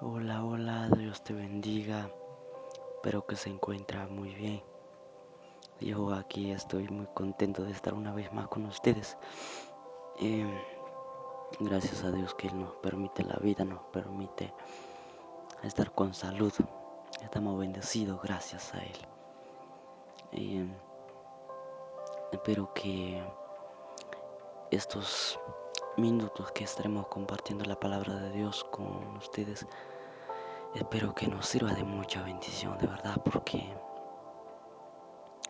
Hola, hola, Dios te bendiga. Espero que se encuentra muy bien. Yo aquí estoy muy contento de estar una vez más con ustedes. Em, gracias a Dios que Él nos permite la vida, nos permite estar con salud. Estamos bendecidos gracias a Él. Em, espero que estos minutos que estaremos compartiendo la palabra de Dios con ustedes, espero que nos sirva de mucha bendición, de verdad, porque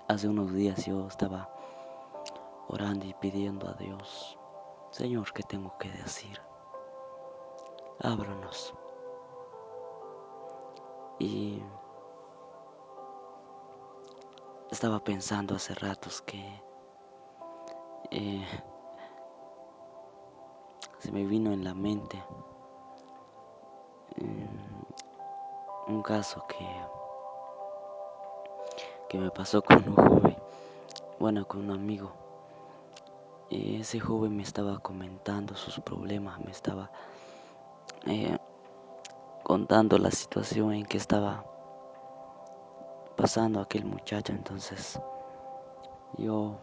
hace unos días yo estaba orando y pidiendo a Dios, Señor, ¿qué tengo que decir? Ábranos. Y estaba pensando hace ratos que eh, se me vino en la mente un caso que, que me pasó con un joven, bueno, con un amigo. Y ese joven me estaba comentando sus problemas, me estaba eh, contando la situación en que estaba pasando aquel muchacho. Entonces yo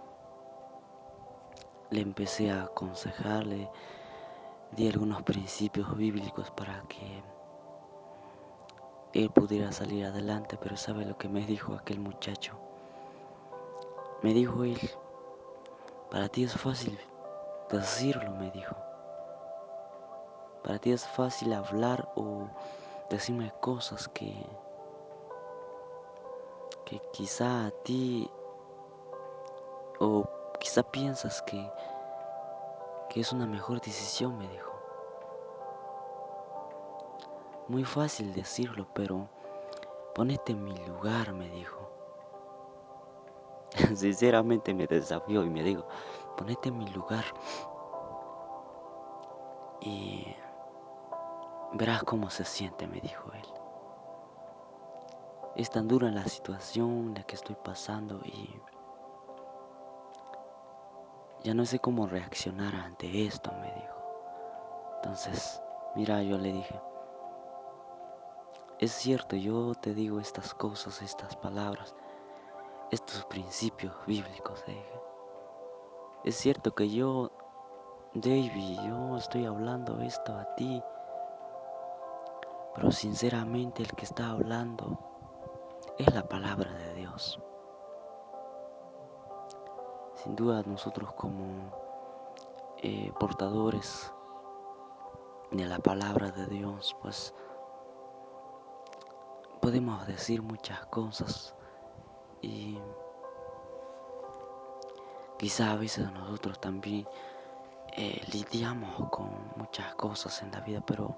le empecé a aconsejarle, di algunos principios bíblicos para que él pudiera salir adelante, pero ¿sabe lo que me dijo aquel muchacho? Me dijo él, para ti es fácil decirlo, me dijo. Para ti es fácil hablar o decirme cosas que, que quizá a ti o quizá piensas que, que es una mejor decisión, me dijo. Muy fácil decirlo, pero ponete en mi lugar, me dijo. Sinceramente me desafió y me dijo, ponete en mi lugar y verás cómo se siente, me dijo él. Es tan dura la situación la que estoy pasando y ya no sé cómo reaccionar ante esto, me dijo. Entonces, mira, yo le dije, es cierto, yo te digo estas cosas, estas palabras, estos principios bíblicos. Es cierto que yo, David, yo estoy hablando esto a ti, pero sinceramente el que está hablando es la palabra de Dios. Sin duda nosotros como eh, portadores de la palabra de Dios, pues podemos decir muchas cosas y quizá a veces nosotros también eh, lidiamos con muchas cosas en la vida, pero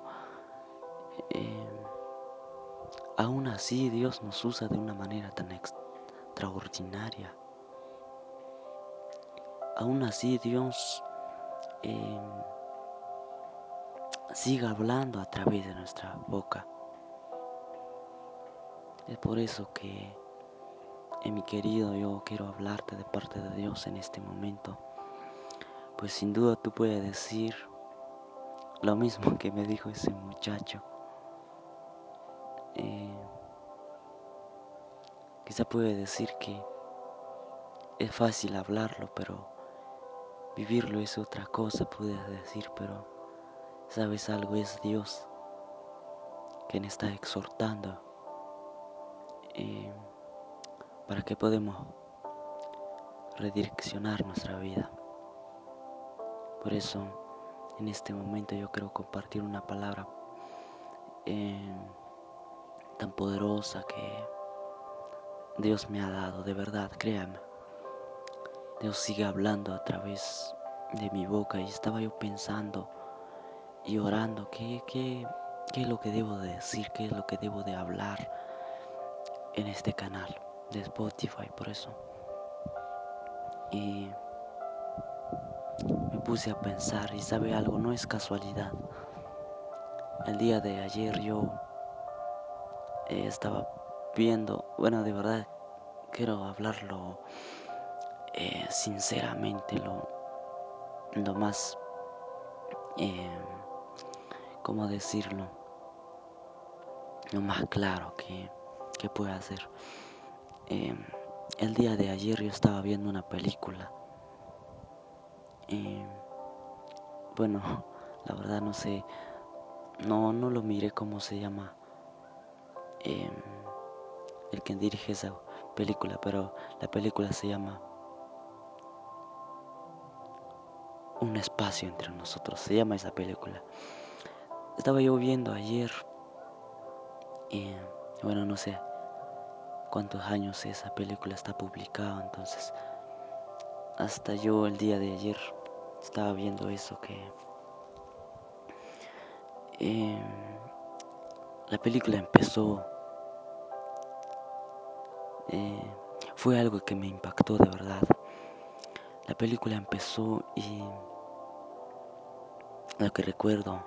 eh, aún así Dios nos usa de una manera tan extraordinaria. Aún así Dios eh, sigue hablando a través de nuestra boca. Es por eso que, eh, mi querido, yo quiero hablarte de parte de Dios en este momento. Pues sin duda tú puedes decir lo mismo que me dijo ese muchacho. Eh, quizá puede decir que es fácil hablarlo, pero vivirlo es otra cosa, puedes decir, pero sabes algo, es Dios quien está exhortando para que podamos redireccionar nuestra vida. Por eso, en este momento yo quiero compartir una palabra eh, tan poderosa que Dios me ha dado, de verdad, créame. Dios sigue hablando a través de mi boca y estaba yo pensando y orando qué, qué, qué es lo que debo de decir, qué es lo que debo de hablar en este canal de Spotify, por eso. Y me puse a pensar y sabe algo, no es casualidad. El día de ayer yo eh, estaba viendo, bueno, de verdad quiero hablarlo eh, sinceramente, lo, lo más, eh, ¿cómo decirlo? lo más claro que, que puedo hacer. Em, el día de ayer yo estaba viendo una película. Y bueno, la verdad no sé, no, no lo miré cómo se llama em, el que dirige esa película, pero la película se llama Un espacio entre nosotros, se llama esa película. Estaba yo viendo ayer y bueno, no sé cuántos años esa película está publicada, entonces hasta yo el día de ayer estaba viendo eso que em, la película empezó eh, fue algo que me impactó de verdad. La película empezó y lo que recuerdo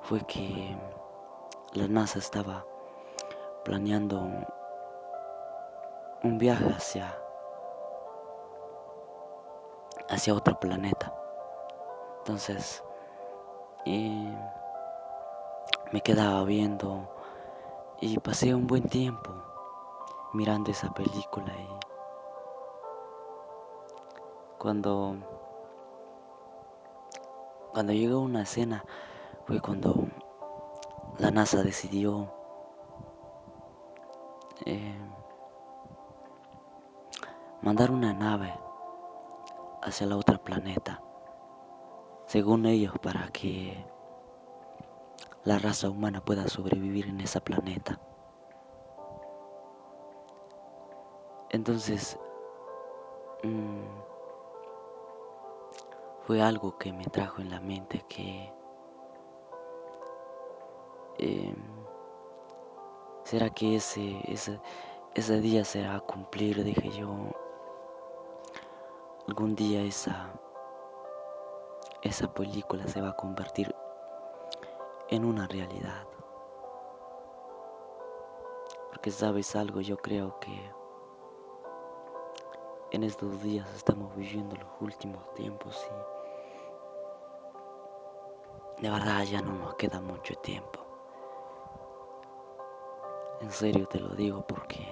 fue que la NASA estaba planeando un viaje hacia hacia otro planeta. Entonces, me quedaba viendo y pasé un buen tiempo mirando esa película y cuando cuando llegó una escena fue cuando la NASA decidió eh, mandar una nave hacia la otra planeta, según ellos, para que la raza humana pueda sobrevivir en ese planeta. Entonces, mm, fue algo que me trajo en la mente que em, será que ese, ese, ese día será cumplir, dije yo, algún día esa, esa película se va a convertir en una realidad. Porque sabes algo, yo creo que en estos días estamos viviendo los últimos tiempos y de verdad ya no nos queda mucho tiempo. En serio te lo digo porque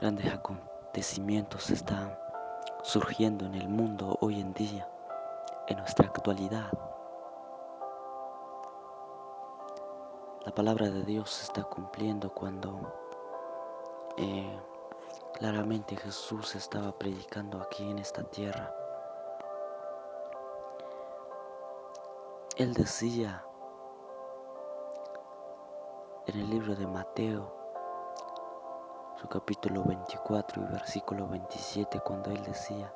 grandes acontecimientos están surgiendo en el mundo hoy en día, en nuestra actualidad. La palabra de Dios se está cumpliendo cuando eh, claramente Jesús estaba predicando aquí en esta tierra. Él decía en el libro de Mateo, capítulo 24 y versículo 27, cuando él decía,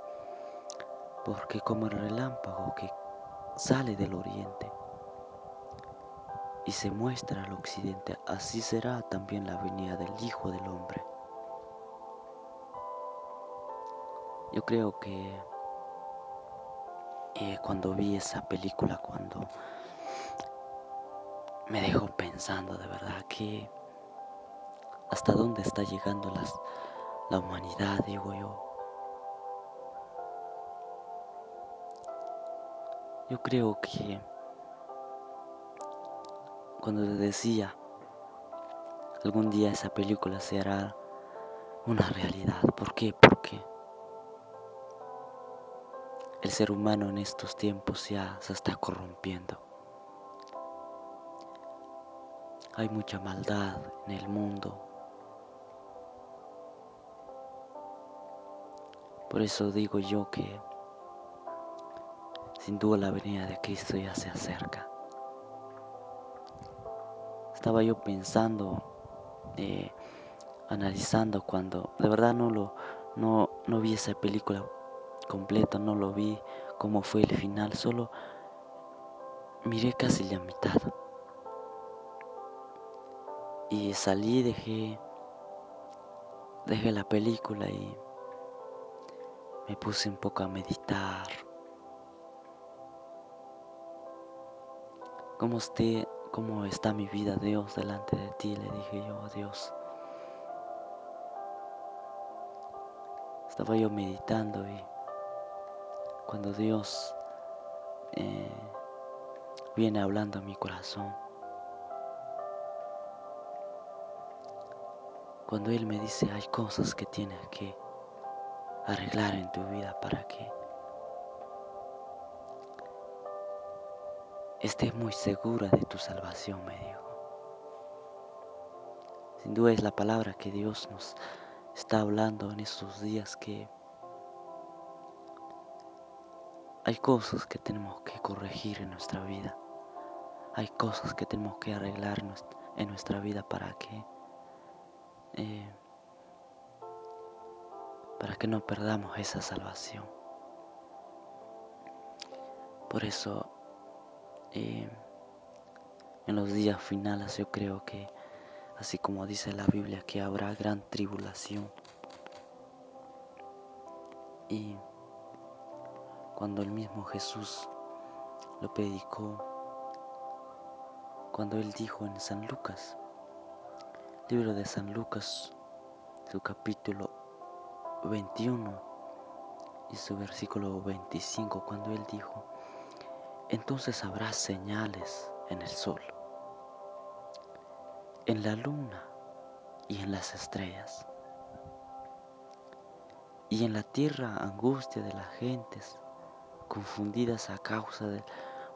porque como el relámpago que sale del oriente y se muestra al occidente, así será también la venida del Hijo del Hombre. Yo creo que eh, cuando vi esa película, cuando me dejó pensando de verdad que hasta dónde está llegando la humanidad, digo yo. Yo creo que cuando decía algún día esa película será una realidad. ¿Por qué? Porque el ser humano en estos tiempos ya se está corrompiendo. Hay mucha maldad en el mundo. Por eso digo yo que sin duda la venida de Cristo ya se acerca. Estaba yo pensando, eh, analizando cuando de verdad no lo no, no vi esa película completa, no lo vi cómo fue el final, solo miré casi la mitad. Y salí, dejé, dejé la película y me puse un poco a meditar. ¿Cómo, esté, ¿Cómo está mi vida, Dios, delante de ti? Le dije yo a Dios. Estaba yo meditando y cuando Dios eh, viene hablando a mi corazón. Cuando Él me dice hay cosas que tienes que arreglar en tu vida para que estés muy segura de tu salvación, me dijo. Sin duda es la palabra que Dios nos está hablando en estos días que hay cosas que tenemos que corregir en nuestra vida. Hay cosas que tenemos que arreglar en nuestra vida para que eh, para que no perdamos esa salvación. Por eso eh, en los días finales yo creo que así como dice la Biblia que habrá gran tribulación y cuando el mismo Jesús lo predicó cuando él dijo en San Lucas libro de San Lucas, su capítulo 21 y su versículo 25, cuando él dijo, entonces habrá señales en el sol, en la luna y en las estrellas, y en la tierra angustia de las gentes, confundidas a causa del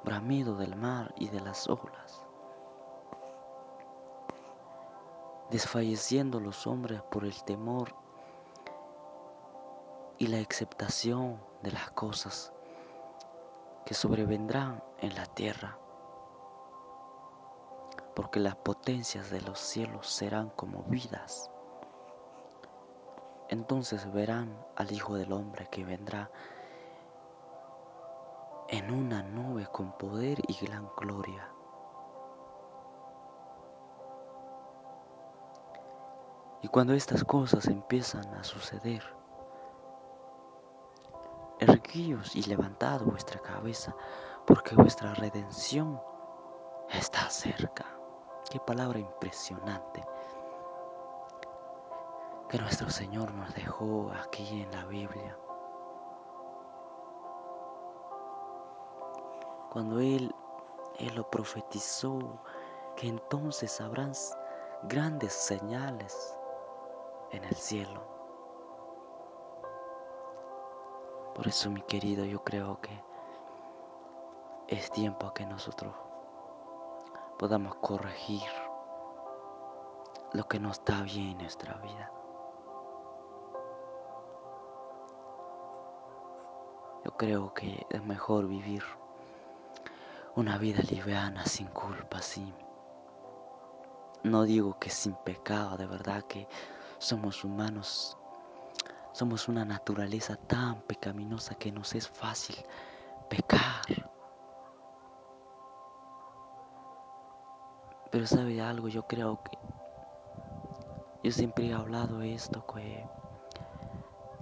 bramido del mar y de las olas desfalleciendo los hombres por el temor y la aceptación de las cosas que sobrevendrán en la tierra, porque las potencias de los cielos serán conmovidas. Entonces verán al Hijo del Hombre que vendrá en una nube con poder y gran gloria. Y cuando estas cosas empiezan a suceder, y levantad vuestra cabeza, porque vuestra redención está cerca. Qué palabra impresionante que nuestro Señor nos dejó aquí en la Biblia. Cuando Él, Él lo profetizó, que entonces habrán grandes señales en el cielo. Por eso, mi querido, yo creo que es tiempo que nosotros podamos corregir lo que no está bien en nuestra vida. Yo creo que es mejor vivir una vida liviana, sin culpa, sin... No digo que sin pecado, de verdad que somos humanos, somos una naturaleza tan pecaminosa que nos es fácil pecar. Pero sabe algo, yo creo que yo siempre he hablado esto que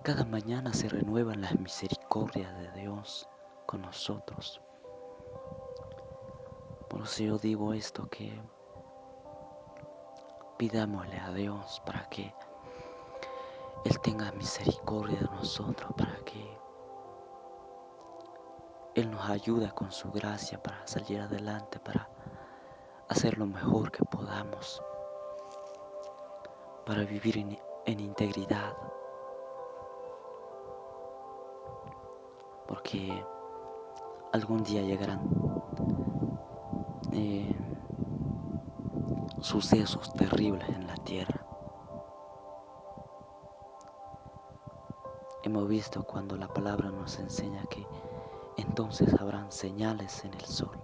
cada mañana se renuevan las misericordias de Dios con nosotros. Por eso yo digo esto que pidámosle a Dios para que él tenga misericordia de nosotros para que Él nos ayude con su gracia para salir adelante, para hacer lo mejor que podamos, para vivir en, integridad. Porque algún día llegarán eh, sucesos terribles en la tierra. Hemos visto cuando la palabra nos enseña que entonces habrán señales en el sol.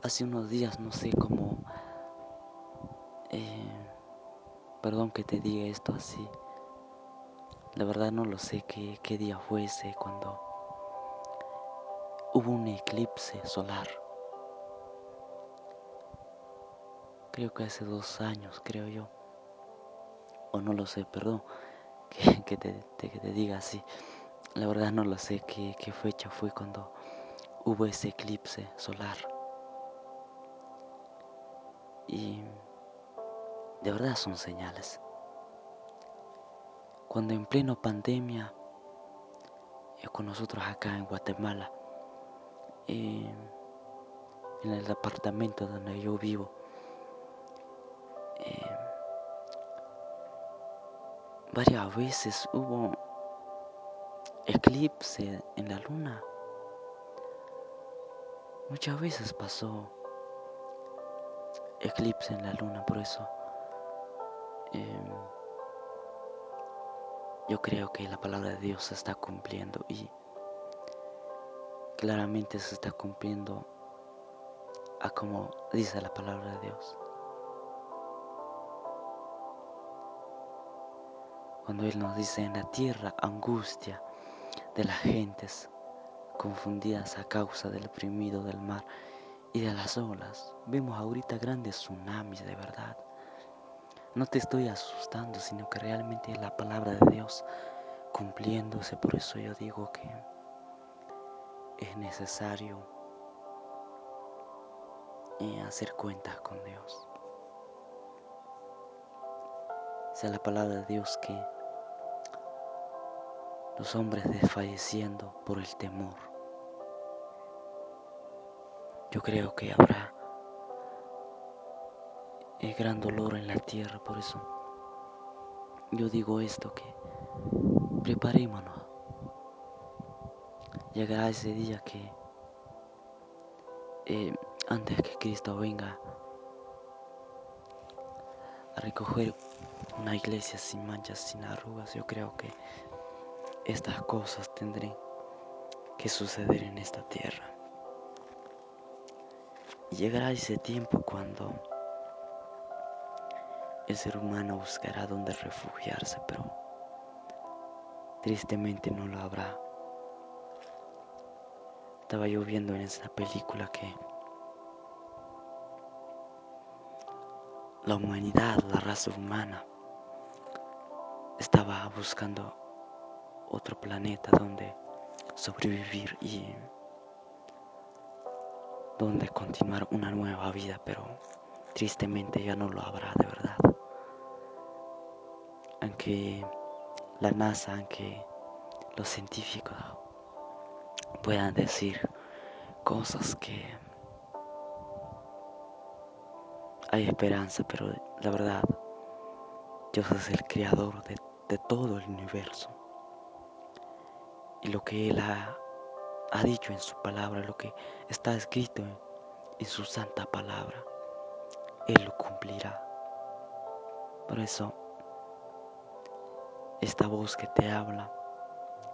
Hace unos días no sé cómo, eh, perdón que te diga esto así, la verdad no lo sé qué, qué día fue ese cuando hubo un eclipse solar. Creo que hace dos años, creo yo o no lo sé, perdón, que, te, diga así. La verdad no lo sé qué, qué fecha fue cuando hubo ese eclipse solar. Y de verdad son señales. Cuando en pleno pandemia, con nosotros acá en Guatemala, eh, en el apartamento donde yo vivo. Varias veces hubo eclipse en la luna. Muchas veces pasó eclipse en la luna, por eso em, yo creo que la palabra de Dios se está cumpliendo y claramente se está cumpliendo a como dice la palabra de Dios. Cuando Él nos dice en la tierra angustia de las gentes confundidas a causa del oprimido del mar y de las olas. Vemos ahorita grandes tsunamis de verdad. No te estoy asustando, sino que realmente es la palabra de Dios cumpliéndose. Por eso yo digo que es necesario eh, hacer cuentas con Dios. Sea la palabra de Dios que los hombres desfalleciendo por el temor. Yo creo que habrá el gran dolor en la tierra, por eso yo digo esto que preparémonos. Llegará ese día que eh, antes que Cristo venga a recoger una iglesia sin manchas, sin arrugas, yo creo que estas cosas tendrán que suceder en esta tierra. Llegará ese tiempo cuando el ser humano buscará donde refugiarse, pero tristemente no lo habrá. Estaba yo viendo en esta película que la humanidad, la raza humana, estaba buscando otro planeta donde sobrevivir y donde continuar una nueva vida, pero tristemente ya no lo habrá de verdad. Aunque la NASA, aunque los científicos puedan decir cosas que hay esperanza, pero la verdad, Dios es el creador de, de todo el universo y lo que Él ha, ha dicho en su palabra, lo que está escrito en, su santa palabra, Él lo cumplirá. Por eso, esta voz que te habla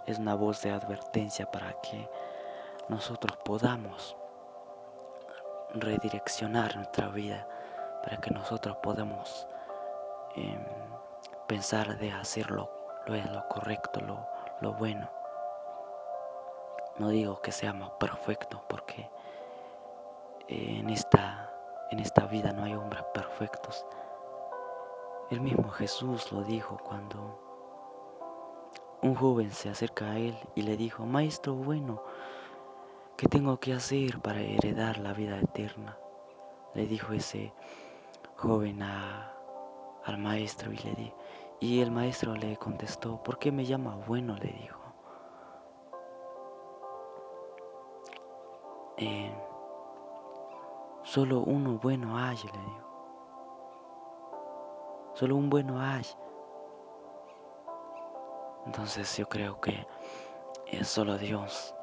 es una voz de advertencia para que nosotros podamos redireccionar nuestra vida, para que nosotros podamos em, pensar de hacer lo, lo, correcto, lo, lo bueno. No digo que seamos perfectos porque en esta, en esta vida no hay hombres perfectos. El mismo Jesús lo dijo cuando un joven se acerca a él y le dijo, Maestro bueno, ¿qué tengo que hacer para heredar la vida eterna? Le dijo ese joven al maestro y le di, y el maestro le contestó, ¿por qué me llama bueno? le dijo. Eh, solo uno bueno hay, le digo. Solo un bueno hay. Entonces yo creo que es solo Dios.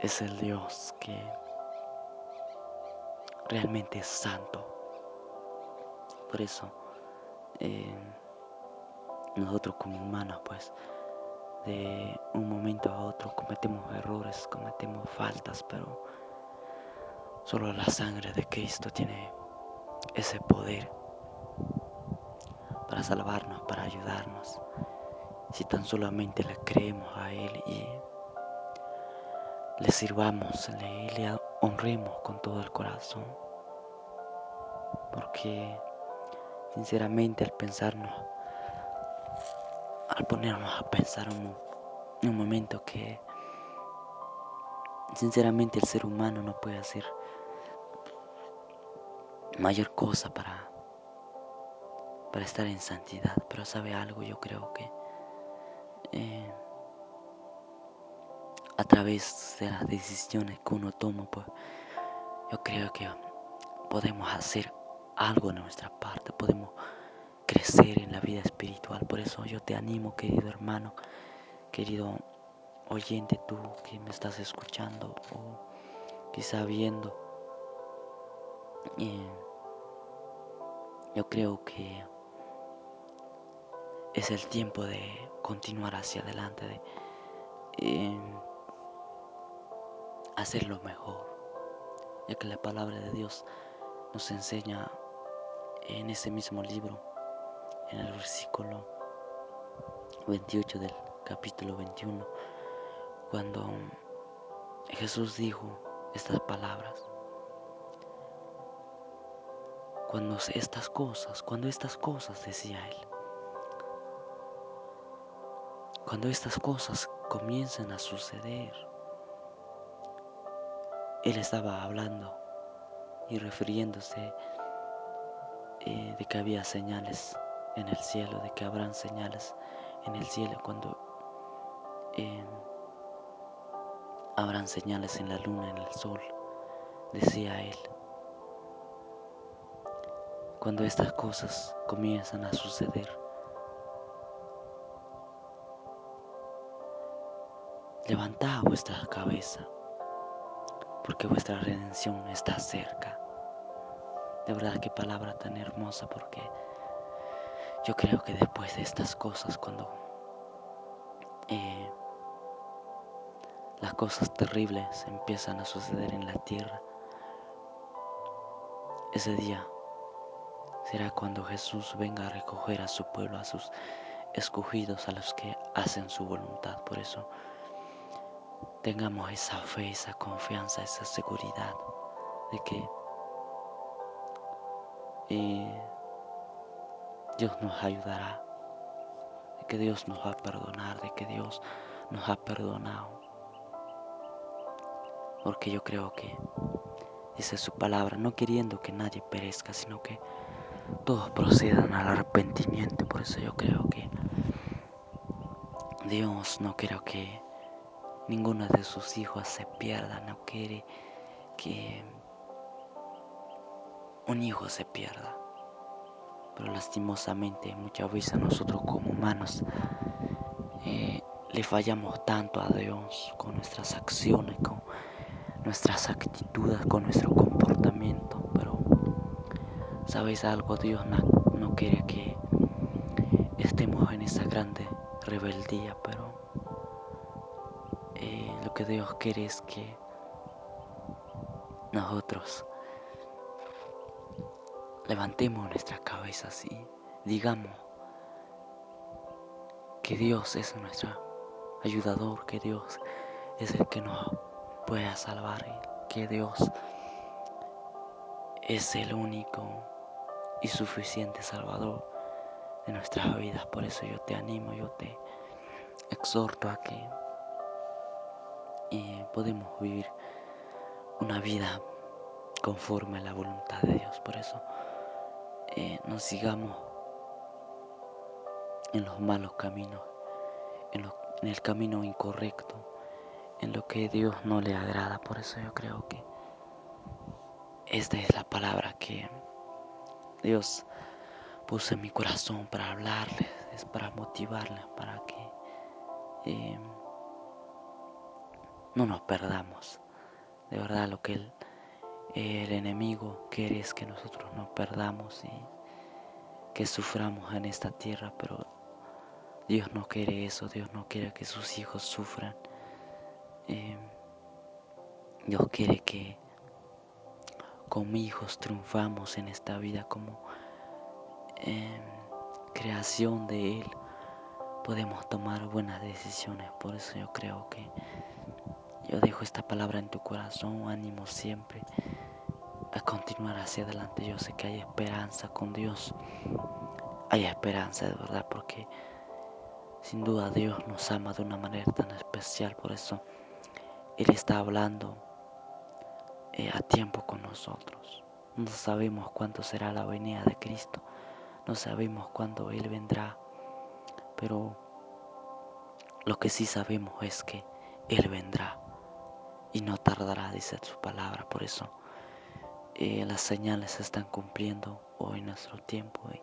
Es el Dios que realmente es santo. Por eso eh, nosotros como humanos pues de un momento a otro cometemos errores, cometemos faltas, pero solo la sangre de Cristo tiene ese poder para salvarnos, para ayudarnos. Si tan solamente le creemos a Él y le sirvamos, le, le honremos con todo el corazón. Porque sinceramente al pensarnos, al ponernos a pensar un, un momento que sinceramente el ser humano no puede hacer mayor cosa para, para estar en santidad, pero sabe algo, yo creo que eh, a través de las decisiones que uno toma, pues yo creo que podemos hacer algo de nuestra parte, podemos crecer en la vida espiritual. Por eso yo te animo, querido hermano, querido oyente, tú que me estás escuchando o quizá viendo. Eh, yo creo que es el tiempo de continuar hacia adelante, de eh, hacer lo mejor, ya que la palabra de Dios nos enseña en ese mismo libro, en el versículo 28 del capítulo 21, cuando Jesús dijo estas palabras. Cuando estas cosas, cuando estas cosas, decía él, cuando estas cosas comiencen a suceder, él estaba hablando y refiriéndose eh, de que había señales en el cielo, de que habrán señales en el cielo cuando eh, habrán señales en la luna, en el sol, decía él. Cuando estas cosas comienzan a suceder, levantad vuestra cabeza, porque vuestra redención está cerca. De verdad qué palabra tan hermosa, porque yo creo que después de estas cosas, cuando eh, las cosas terribles empiezan a suceder en la tierra, ese día será cuando Jesús venga a recoger a su pueblo, a sus escogidos, a los que hacen su voluntad. Por eso tengamos esa fe, esa confianza, esa seguridad de que eh, Dios nos ayudará, de que Dios nos va a perdonar, de que Dios nos ha perdonado. Porque yo creo que dice su palabra, no queriendo que nadie perezca, sino que todos procedan al arrepentimiento. Por eso yo creo que Dios no quiere que ninguno de sus hijos se pierda, no quiere que un hijo se pierda. Pero lastimosamente muchas veces nosotros como humanos eh, le fallamos tanto a Dios con nuestras acciones, con nuestras actitudes, con nuestro comportamiento. Pero ¿Sabéis algo? Dios no, quiere que estemos en esa grande rebeldía, pero eh, lo que Dios quiere es que nosotros levantemos nuestras cabezas y digamos que Dios es nuestro ayudador, que Dios es el que nos puede salvar, que Dios es el único y suficiente Salvador de nuestras vidas. Por eso yo te animo, yo te exhorto a que podemos vivir una vida conforme a la voluntad de Dios. Por eso eh, no sigamos en los malos caminos, en, el camino incorrecto, en lo que Dios no le agrada. Por eso yo creo que esta es la palabra que Dios puso en mi corazón para hablarles, es para motivarles, para que eh, no nos perdamos. De verdad lo que el, el enemigo quiere es que nosotros nos perdamos y que suframos en esta tierra, pero Dios no quiere eso, Dios no quiere que sus hijos sufran. Eh, Dios quiere que como hijos triunfamos en esta vida, como creación de Él, podemos tomar buenas decisiones. Por eso yo creo que yo dejo esta palabra en tu corazón, ánimo siempre a continuar hacia adelante. Yo sé que hay esperanza con Dios. Hay esperanza de verdad porque sin duda Dios nos ama de una manera tan especial. Por eso Él está hablando eh, a tiempo con nosotros. No sabemos cuánto será la venida de Cristo. No sabemos cuándo Él vendrá. Pero lo que sí sabemos es que Él vendrá y no tardará, dice su palabra. Por eso eh, las señales se están cumpliendo hoy en nuestro tiempo. Y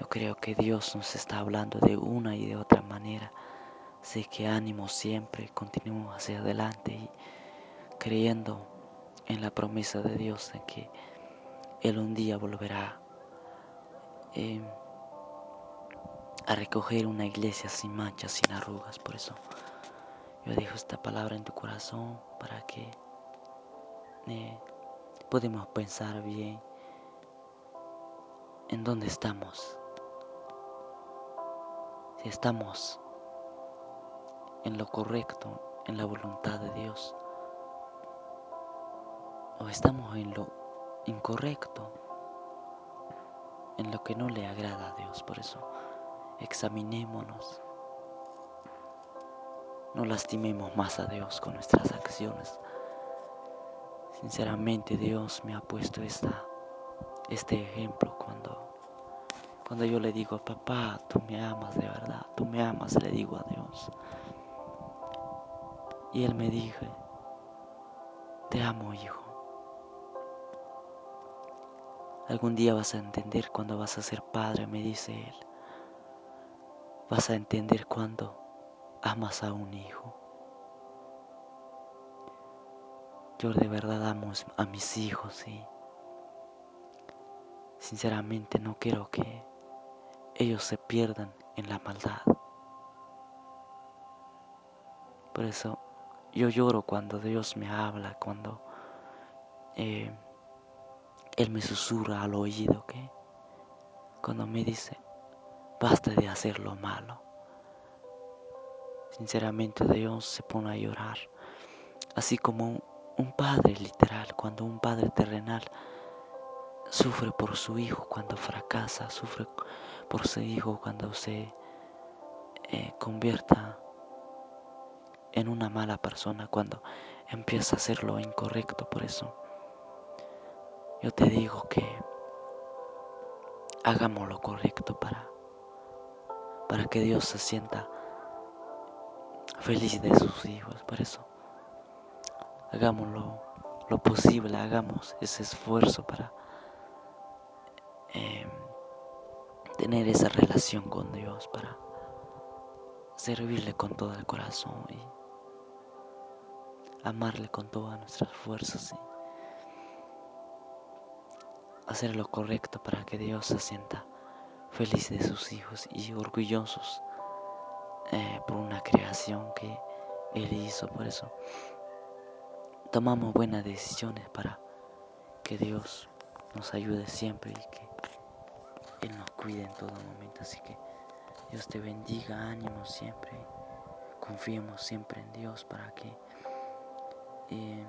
yo creo que Dios nos está hablando de una y de otra manera. Así que ánimo siempre, continuemos hacia adelante y creyendo en la promesa de Dios de que Él un día volverá em, a recoger una iglesia sin manchas, sin arrugas. Por eso yo dejo esta palabra en tu corazón para que eh, podamos pensar bien en dónde estamos. Si estamos en lo correcto, en la voluntad de Dios, o estamos en lo incorrecto, en lo que no le agrada a Dios. Por eso, examinémonos. No lastimemos más a Dios con nuestras acciones. Sinceramente Dios me ha puesto esta, este ejemplo cuando cuando yo le digo, papá, tú me amas de verdad, tú me amas, le digo a Dios. Y él me dijo, te amo, hijo. Algún día vas a entender cuando vas a ser padre, me dice él. Vas a entender cuando amas a un hijo. Yo de verdad amo a mis hijos y sinceramente no quiero que ellos se pierdan en la maldad. Por eso yo lloro cuando Dios me habla, cuando eh, Él me susurra al oído, que cuando me dice, basta de hacer lo malo. Sinceramente Dios se pone a llorar, así como un padre literal, cuando un padre terrenal sufre por su hijo cuando fracasa, sufre por su hijo cuando se eh, convierta en una mala persona, cuando empieza a hacer lo incorrecto. Por eso yo te digo que hagamos lo correcto para, para que Dios se sienta feliz de sus hijos. Por eso hagamos lo, lo posible, hagamos ese esfuerzo para Em, tener esa relación con Dios, para servirle con todo el corazón y amarle con todas nuestras fuerzas y hacer lo correcto para que Dios se sienta feliz de sus hijos y orgullosos eh, por una creación que Él hizo. Por eso tomamos buenas decisiones para que Dios nos ayude siempre y que él nos cuida en todo momento. Así que Dios te bendiga, ánimo siempre. Confiemos siempre en Dios para que eh,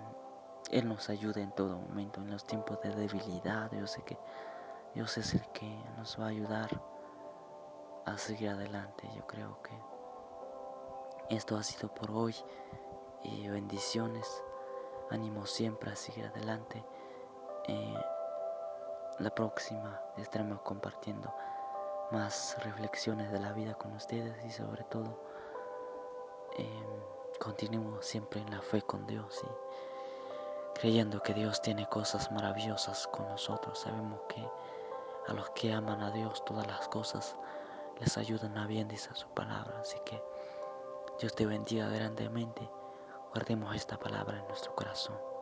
Él nos ayude en todo momento, en los tiempos de debilidad. Yo sé que Dios es el que nos va a ayudar a seguir adelante. Yo creo que esto ha sido por hoy. Y bendiciones. Ánimo siempre a seguir adelante. Eh, la próxima estaremos compartiendo más reflexiones de la vida con ustedes y sobre todo eh, continuemos siempre en la fe con Dios y creyendo que Dios tiene cosas maravillosas con nosotros. Sabemos que a los que aman a Dios todas las cosas les ayudan a bien, dice su palabra. Así que Dios te bendiga grandemente. Guardemos esta palabra en nuestro corazón.